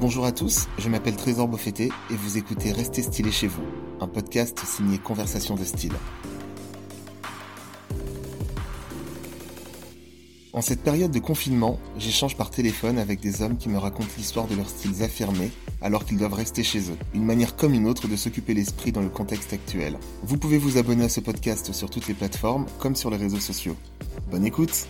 Bonjour à tous, je m'appelle Trésor Beaufetté et vous écoutez Restez stylé chez vous, un podcast signé Conversation de style. En cette période de confinement, j'échange par téléphone avec des hommes qui me racontent l'histoire de leurs styles affirmés alors qu'ils doivent rester chez eux. Une manière comme une autre de s'occuper l'esprit dans le contexte actuel. Vous pouvez vous abonner à ce podcast sur toutes les plateformes comme sur les réseaux sociaux. Bonne écoute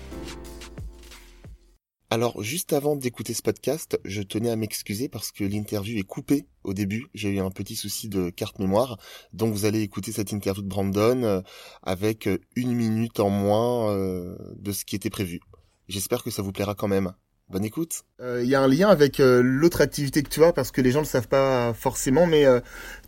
alors, juste avant d'écouter ce podcast, je tenais à m'excuser parce que l'interview est coupée au début. J'ai eu un petit souci de carte mémoire. Donc, vous allez écouter cette interview de Brandon euh, avec euh, une minute en moins euh, de ce qui était prévu. J'espère que ça vous plaira quand même. Bonne écoute. Il y a un lien avec l'autre activité que tu as parce que les gens ne le savent pas forcément, mais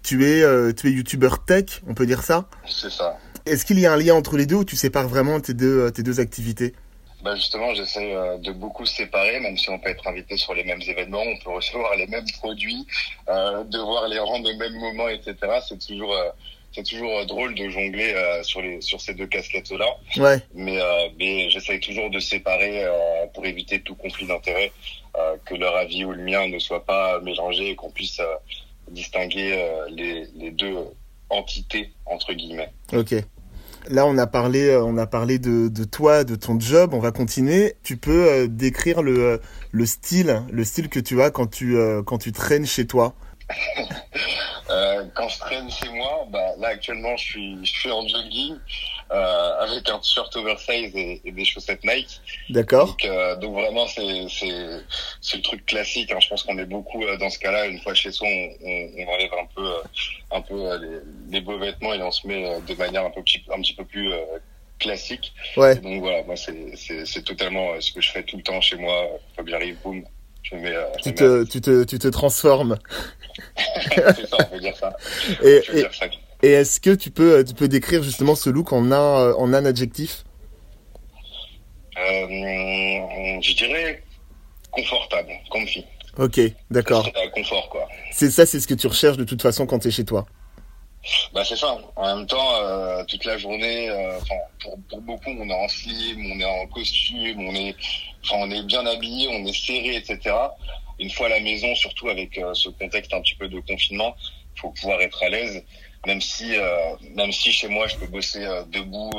tu es tu es youtubeur tech, on peut dire ça? C'est ça. Est-ce qu'il y a un lien entre les deux ou tu sépares vraiment tes deux tes deux activités? Bah justement, j'essaie euh, de beaucoup séparer, même si on peut être invité sur les mêmes événements, on peut recevoir les mêmes produits, euh, devoir les rendre au même moment, etc. C'est toujours euh, c'est toujours euh, drôle de jongler sur les sur ces deux casquettes là. Ouais. Mais mais j'essaie toujours de séparer pour éviter tout conflit d'intérêt, que leur avis ou le mien ne soit pas mélangé et qu'on puisse distinguer les les deux entités entre guillemets. Ok. Là, on a parlé, euh, on a parlé de, toi, de ton job. On va continuer. Tu peux euh, décrire le, euh, le style, le style que tu as quand tu, quand tu traînes chez toi? Euh, quand je traîne chez moi, bah, là actuellement je suis, je suis en jogging euh, avec un t-shirt oversize et, et, des chaussettes Nike. D'accord. Donc, euh, donc vraiment c'est c'est c'est le truc classique. Hein. Je pense qu'on est beaucoup euh, dans ce cas-là. Une fois chez soi, on, on, enlève un peu euh, un peu les, les, beaux vêtements et on se met de manière un peu un petit peu plus classique. Ouais. donc voilà, moi c'est c'est c'est totalement ce que je fais tout le temps chez moi. Fabien arrive, boum, je mets, tu, te, tu, te, tu te transformes. c'est ça, on peut dire ça. Et, et, et est-ce que tu peux, tu peux décrire justement ce look en un, en un adjectif? Euh, Je dirais confortable, comfy. Ok, d'accord. Confort, quoi. C'est ça, c'est ce que tu recherches de toute façon quand tu es chez toi? Bah c'est ça. En même temps, euh, toute la journée, euh, pour, pour beaucoup, on est en slim, on est en costume, on est, enfin, on est bien habillé, on est serré, etc une fois à la maison, surtout avec euh, ce contexte un petit peu de confinement, faut pouvoir être à l'aise. Même si, euh, même si chez moi je peux bosser euh, debout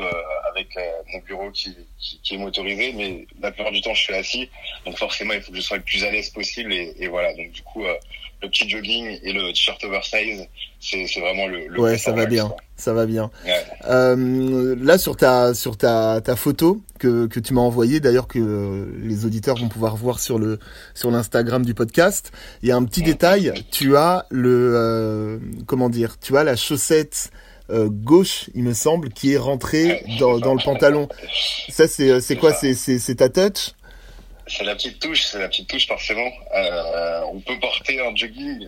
avec mon bureau qui, qui, qui, est motorisé, mais la plupart du temps je suis assis, donc forcément il faut que je sois le plus à l'aise possible et, et voilà. Donc du coup, le petit jogging et le t-shirt oversize, c'est vraiment le, le ouais ça va bien. ça va bien. Euh, là sur ta sur ta, ta photo que, que tu m'as envoyée d'ailleurs que les auditeurs vont pouvoir voir sur le sur l'instagram du podcast il y a un petit détail. Tu as le euh, comment dire tu as la chaussette euh, gauche il me semble qui est rentrée dans, dans le pantalon ça c'est c'est quoi c'est ta touch? C'est la petite touche, c'est la petite touche forcément. Euh, on peut porter un jogging.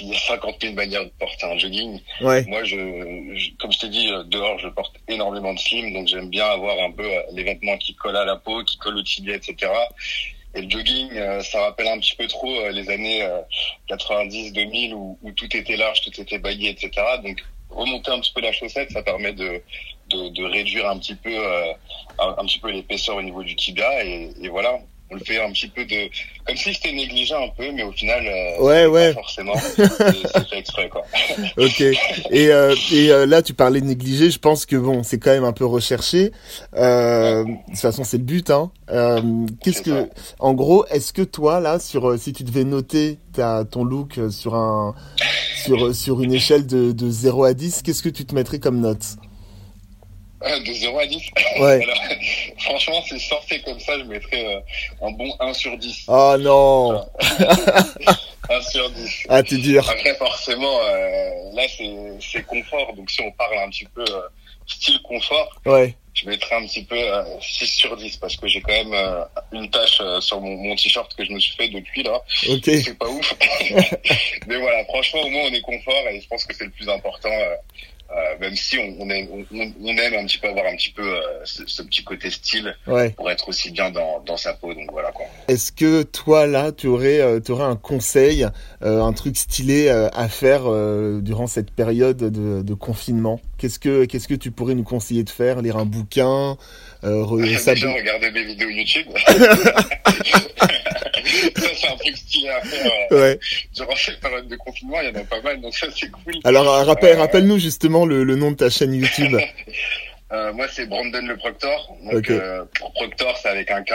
Il y a 50 000 manières de porter un jogging. Ouais. Moi, je, comme je t'ai dit, euh, dehors, je porte énormément de slim, donc j'aime bien avoir un peu euh, les vêtements qui collent à la peau, qui collent au tibia, etc. Et le jogging, ça rappelle un petit peu trop les années 90-2000 où, où, tout était large, tout était baillé, etc. Donc remonter un petit peu la chaussette, ça permet de, de, de réduire un petit peu euh, un, un, petit peu l'épaisseur au niveau du tibia et, et, voilà on le fait un petit peu de comme si c'était négligé un peu mais au final euh, ouais ouais. forcément. C'est fait exprès quoi. Ok. Et euh, et euh, là tu parlais de négligé je pense que bon c'est quand même un peu recherché. Euh, de toute façon c'est le but hein. Qu'est-ce que ça. en gros est-ce que toi là sur si tu devais noter ta ton look sur un sur sur une échelle de de 0 à 10 qu'est-ce que tu te mettrais comme note? De 0 à 10 Ouais. Alors, franchement, si je sortais comme ça, je mettrais euh, un bon 1 sur 10. Oh non 1 sur 10. Ah, t'es dur. Après, forcément, euh, là, c'est confort. Donc, si on parle un petit peu euh, style confort, ouais. je mettrais un petit peu 6 sur 10 parce que j'ai quand même une tâche sur mon, mon t-shirt que je me suis fait depuis là. Ok. C'est pas ouf. Mais voilà, franchement, au moins, on est confort et je pense que c'est le plus important. Euh, même si on, on, aime, on, on, aime un petit peu avoir un petit peu euh, ce, ce, petit côté style ouais. pour être aussi bien dans, dans sa peau. Donc voilà quoi. Est-ce que toi là, tu aurais, euh, aurais un conseil, euh, un truc stylé à faire durant cette période de, de confinement? Qu'est-ce que qu'est-ce que tu pourrais nous conseiller de faire? Lire un bouquin euh, Déjà regarder mes vidéos YouTube. à faire. Euh, ouais. Durant cette période de confinement, il y en a pas mal, donc ça, c'est cool. Alors, rappelle, rappelle-nous justement le, le, nom de ta chaîne YouTube. euh, moi, c'est Brandon le Proctor. Donc, okay. pour Proctor, c'est avec un K.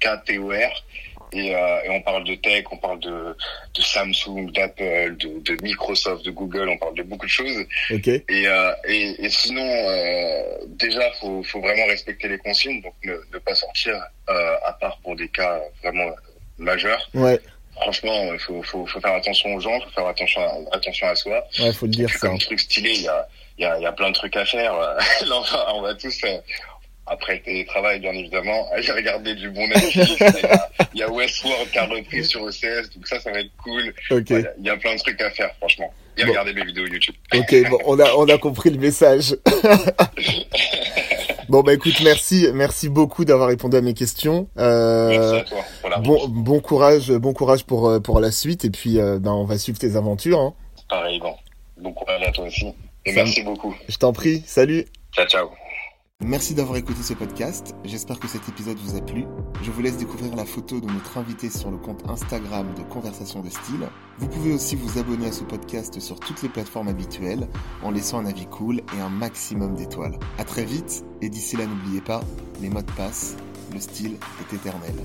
K-T-O-R. Et, euh, et, on parle de tech, on parle de, de Samsung, d'Apple, de, de, Microsoft, de Google, on parle de beaucoup de choses. Okay. Et, euh, et, et, sinon, euh, déjà, faut, faut vraiment respecter les consignes, donc ne, ne pas sortir euh, à part pour des cas vraiment majeurs. Ouais. Franchement, il faut, faut, faut faire attention aux gens, faut faire attention à, attention à soi. Ouais, faut le dire ça. Comme truc stylé, il y a, il y, a, y a plein de trucs à faire. Là, on va, on va tous après le télétravail, bien évidemment, j'ai regardé du bon Netflix. il y a Westworld qui a repris sur OCS, donc ça, ça va être cool. Il y a plein de trucs à faire, franchement. Et Bon. regardez mes vidéos YouTube. Ok, bon, on a, on a compris le message. bon, bah écoute, merci, merci beaucoup d'avoir répondu à mes questions. Euh, Merci à toi pour la bon, bon courage, bon courage pour, euh, pour la suite, et puis, euh, ben, on va suivre tes aventures. Hein. Pareil, bon. Bon courage à toi aussi. Et Ça merci beaucoup. Je t'en prie, salut. Ciao, ciao. Merci d'avoir écouté ce podcast. J'espère que cet épisode vous a plu. Je vous laisse découvrir la photo de notre invité sur le compte Instagram de Conversation de Style. Vous pouvez aussi vous abonner à ce podcast sur toutes les plateformes habituelles en laissant un avis cool et un maximum d'étoiles. À très vite et d'ici là n'oubliez pas, les mots de passe, le style est éternel.